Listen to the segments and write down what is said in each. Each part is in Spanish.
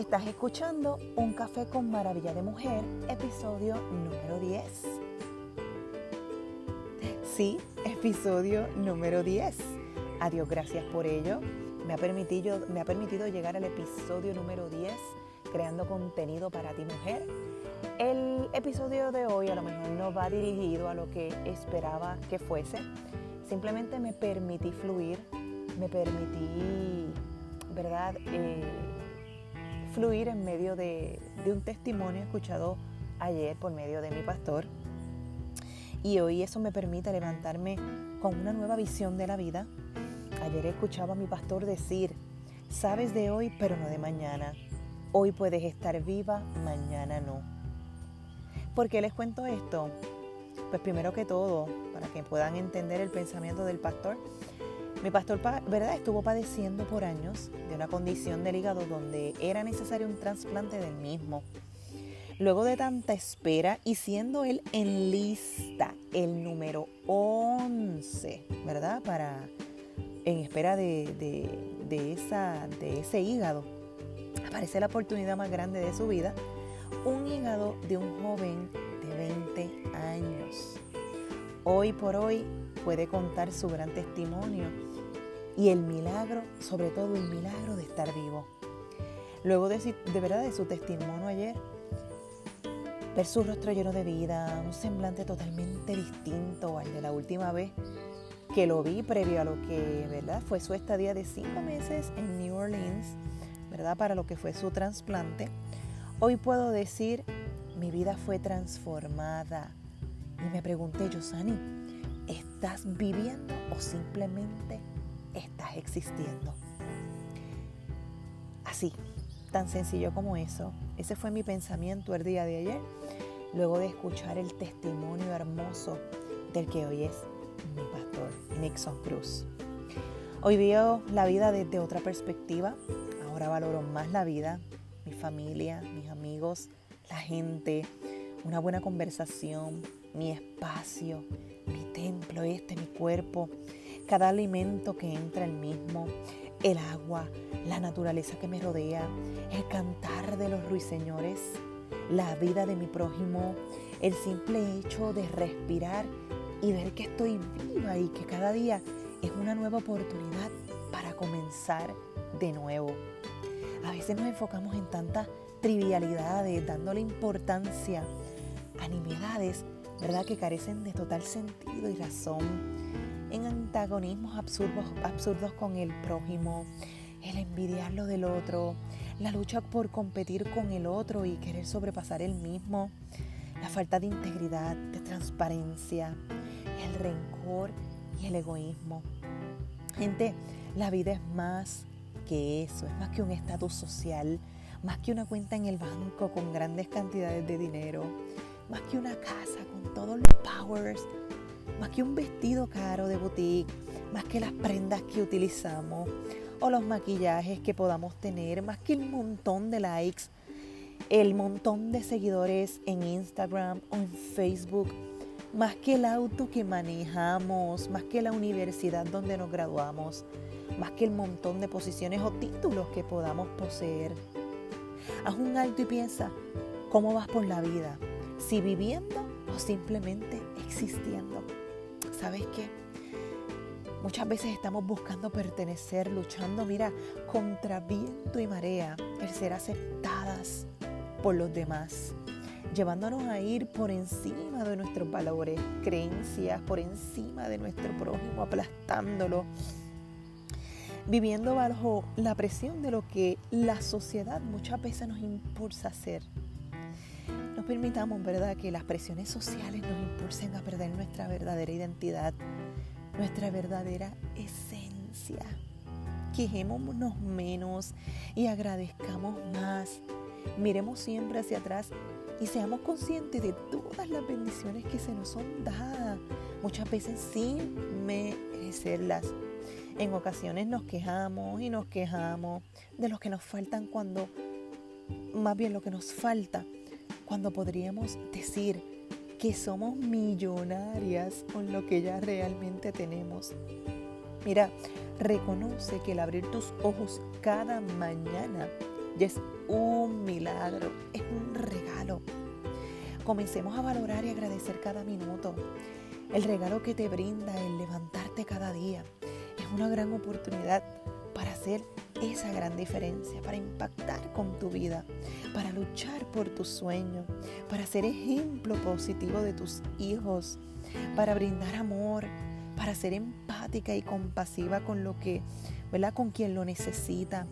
Estás escuchando Un Café con Maravilla de Mujer, episodio número 10. Sí, episodio número 10. Adiós, gracias por ello. Me ha, permitido, me ha permitido llegar al episodio número 10 creando contenido para ti mujer. El episodio de hoy a lo mejor no va dirigido a lo que esperaba que fuese. Simplemente me permití fluir, me permití, ¿verdad? Eh, fluir en medio de, un testimonio escuchado ayer por medio de mi pastor. Y hoy eso me permite levantarme con una nueva visión de la vida. Ayer escuchaba a mi pastor decir, sabes de hoy pero no de mañana. Hoy puedes estar viva, mañana no. ¿Por qué les cuento esto? Pues primero que todo, para que puedan entender el pensamiento del pastor, mi pastor, ¿verdad? Estuvo padeciendo por años de una condición del hígado donde era necesario un trasplante del mismo. Luego de tanta espera y siendo él en lista el número 11, ¿verdad? Para, en espera de, esa, de ese hígado, aparece la oportunidad más grande de su vida, un hígado de un joven de 20 años. Hoy por hoy puede contar su gran testimonio y el milagro, sobre todo el milagro de estar vivo. Luego de, de verdad de su testimonio ayer, ver su rostro lleno de vida, un semblante totalmente distinto al de la última vez que lo vi previo a lo que verdad fue su estadía de cinco meses en New Orleans, verdad para lo que fue su trasplante. Hoy puedo decir mi vida fue transformada y me pregunté, Yosani, ¿estás viviendo o simplemente existiendo. Así, tan sencillo como eso. Ese fue mi pensamiento el día de ayer, luego de escuchar el testimonio hermoso del que hoy es mi pastor, Nixon Cruz. Hoy veo la vida desde otra perspectiva. Ahora valoro más la vida, mi familia, mis amigos, la gente, una buena conversación, mi espacio, mi templo este, mi cuerpo, cada alimento que entra el mismo, el agua, la naturaleza que me rodea, el cantar de los ruiseñores, la vida de mi prójimo, el simple hecho de respirar y ver que estoy viva y que cada día es una nueva oportunidad para comenzar de nuevo. A veces nos enfocamos en tantas trivialidades, dándole importancia a nimiedades, ¿verdad? Que carecen de total sentido y razón antagonismos absurdos, absurdos con el prójimo, el envidiar lo del otro, la lucha por competir con el otro y querer sobrepasar el mismo, la falta de integridad, de transparencia, el rencor y el egoísmo. Gente, la vida es más que eso, es más que un estatus social, más que una cuenta en el banco con grandes cantidades de dinero, más que una casa con todos los powers más que un vestido caro de boutique, más que las prendas que utilizamos o los maquillajes que podamos tener, más que el montón de likes, el montón de seguidores en Instagram o en Facebook, más que el auto que manejamos, más que la universidad donde nos graduamos, más que el montón de posiciones o títulos que podamos poseer. Haz un alto y piensa, ¿cómo vas por la vida? ¿Si viviendo o simplemente existiendo? ¿Sabes qué? Muchas veces estamos buscando pertenecer, luchando, mira, contra viento y marea, el ser aceptadas por los demás, llevándonos a ir por encima de nuestros valores, creencias, por encima de nuestro prójimo, aplastándolo, viviendo bajo la presión de lo que la sociedad muchas veces nos impulsa a hacer. No permitamos, ¿verdad?, que las presiones sociales nos impulsen a perder nuestra verdadera identidad, nuestra verdadera esencia. Quejémonos menos y agradezcamos más. Miremos siempre hacia atrás y seamos conscientes de todas las bendiciones que se nos son dadas, muchas veces sin merecerlas. En ocasiones nos quejamos y nos quejamos de lo que nos faltan cuando, más bien lo que nos falta cuando podríamos decir que somos millonarias con lo que ya realmente tenemos. Mira, reconoce que el abrir tus ojos cada mañana ya es un milagro, es un regalo. Comencemos a valorar y agradecer cada minuto. El regalo que te brinda el levantarte cada día es una gran oportunidad hacer esa gran diferencia, para impactar con tu vida, para luchar por tus sueños, para ser ejemplo positivo de tus hijos, para brindar amor, para ser empática y compasiva con lo que, ¿verdad? Con quien lo necesita.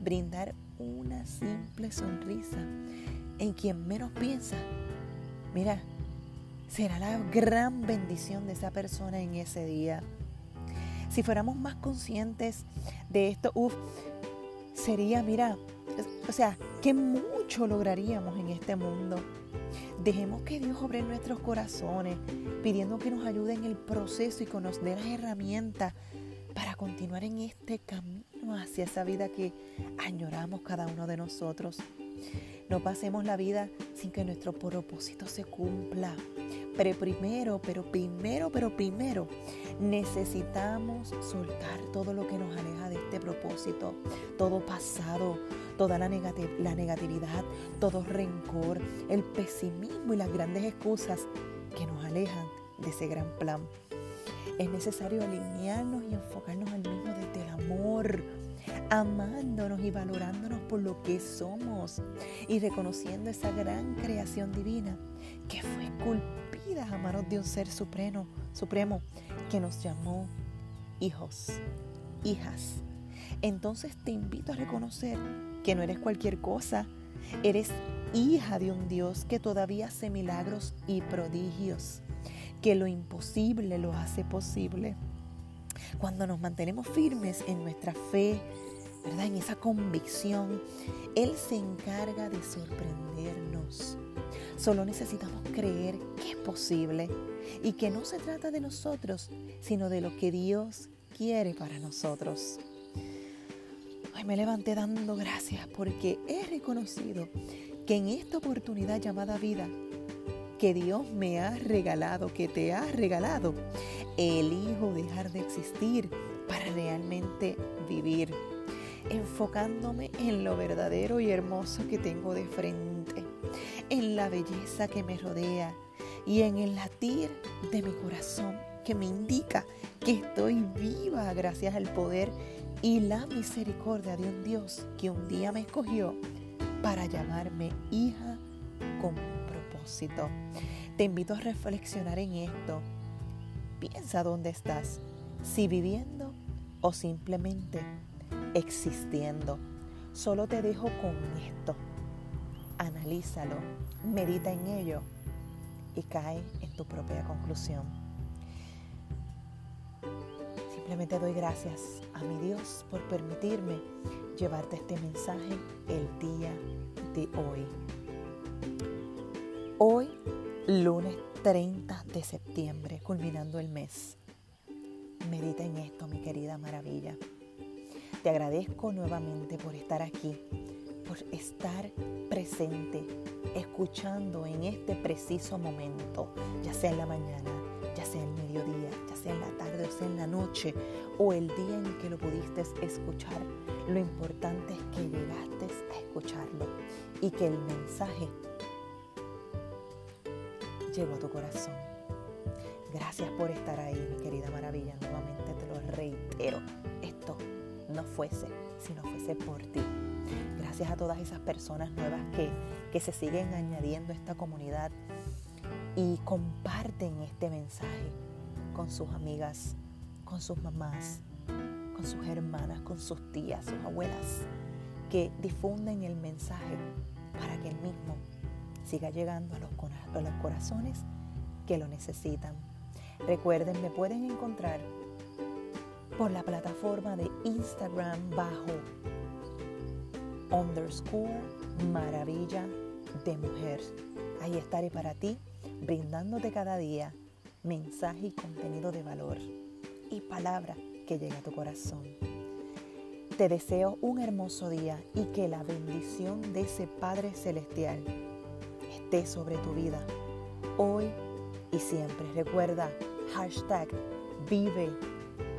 Brindar una simple sonrisa en quien menos piensa. Mira, será la gran bendición de esa persona en ese día. Si fuéramos más conscientes de esto, uff, sería, mira, o sea, que mucho lograríamos en este mundo. Dejemos que Dios obre nuestros corazones, pidiendo que nos ayude en el proceso y que nos dé las herramientas para continuar en este camino hacia esa vida que añoramos cada uno de nosotros. No pasemos la vida sin que nuestro propósito se cumpla. Pero primero, pero primero, pero primero, necesitamos soltar todo lo que nos aleja de este propósito, todo pasado, toda la, la negatividad, todo rencor, el pesimismo y las grandes excusas que nos alejan de ese gran plan. Es necesario alinearnos y enfocarnos al mismo desde el amor, amándonos y valorándonos por lo que somos y reconociendo esa gran creación divina que fue esculpida a manos de un ser supremo, supremo que nos llamó hijos, hijas. Entonces te invito a reconocer que no eres cualquier cosa, eres hija de un Dios que todavía hace milagros y prodigios, que lo imposible lo hace posible. Cuando nos mantenemos firmes en nuestra fe, En esa convicción, Él se encarga de sorprendernos. Solo necesitamos creer que es posible y que no se trata de nosotros, sino de lo que Dios quiere para nosotros. Hoy me levanté dando gracias porque he reconocido que en esta oportunidad llamada vida, que Dios me ha regalado, que te ha regalado, elijo dejar de existir para realmente vivir enfocándome en lo verdadero y hermoso que tengo de frente, en la belleza que me rodea y en el latir de mi corazón que me indica que estoy viva gracias al poder y la misericordia de un Dios que un día me escogió para llamarme hija con propósito. Te invito a reflexionar en esto. Piensa dónde estás, si viviendo o simplemente existiendo. Solo te dejo con esto. Analízalo, medita en ello y cae en tu propia conclusión. Simplemente doy gracias a mi Dios por permitirme llevarte este mensaje el día de hoy. Hoy, lunes 30 de septiembre, culminando el mes. Medita en esto, mi querida maravilla. Te agradezco nuevamente por estar aquí, por estar presente, escuchando en este preciso momento, ya sea en la mañana, ya sea en el mediodía, ya sea en la tarde o sea en la noche o el día en que lo pudiste escuchar. Lo importante es que llegaste a escucharlo y que el mensaje llegó a tu corazón. Gracias por estar ahí, mi querida maravilla. Nuevamente te lo reitero. Esto no fuese si no fuese por ti. Gracias a todas esas personas nuevas que, que se siguen añadiendo a esta comunidad y comparten este mensaje con sus amigas, con sus mamás, con sus hermanas, con sus tías, sus abuelas, que difunden el mensaje para que el mismo siga llegando a los, a los corazones que lo necesitan. Recuerden, me pueden encontrar por la plataforma de Instagram bajo underscore maravilla de mujer. Ahí estaré para ti, brindándote cada día mensaje y contenido de valor y palabra que llegue a tu corazón. Te deseo un hermoso día y que la bendición de ese Padre Celestial esté sobre tu vida hoy y siempre. Recuerda, hashtag vive,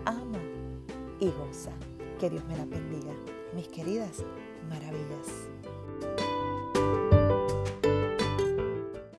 ama y goza. Que Dios me la bendiga. Mis queridas, maravillas.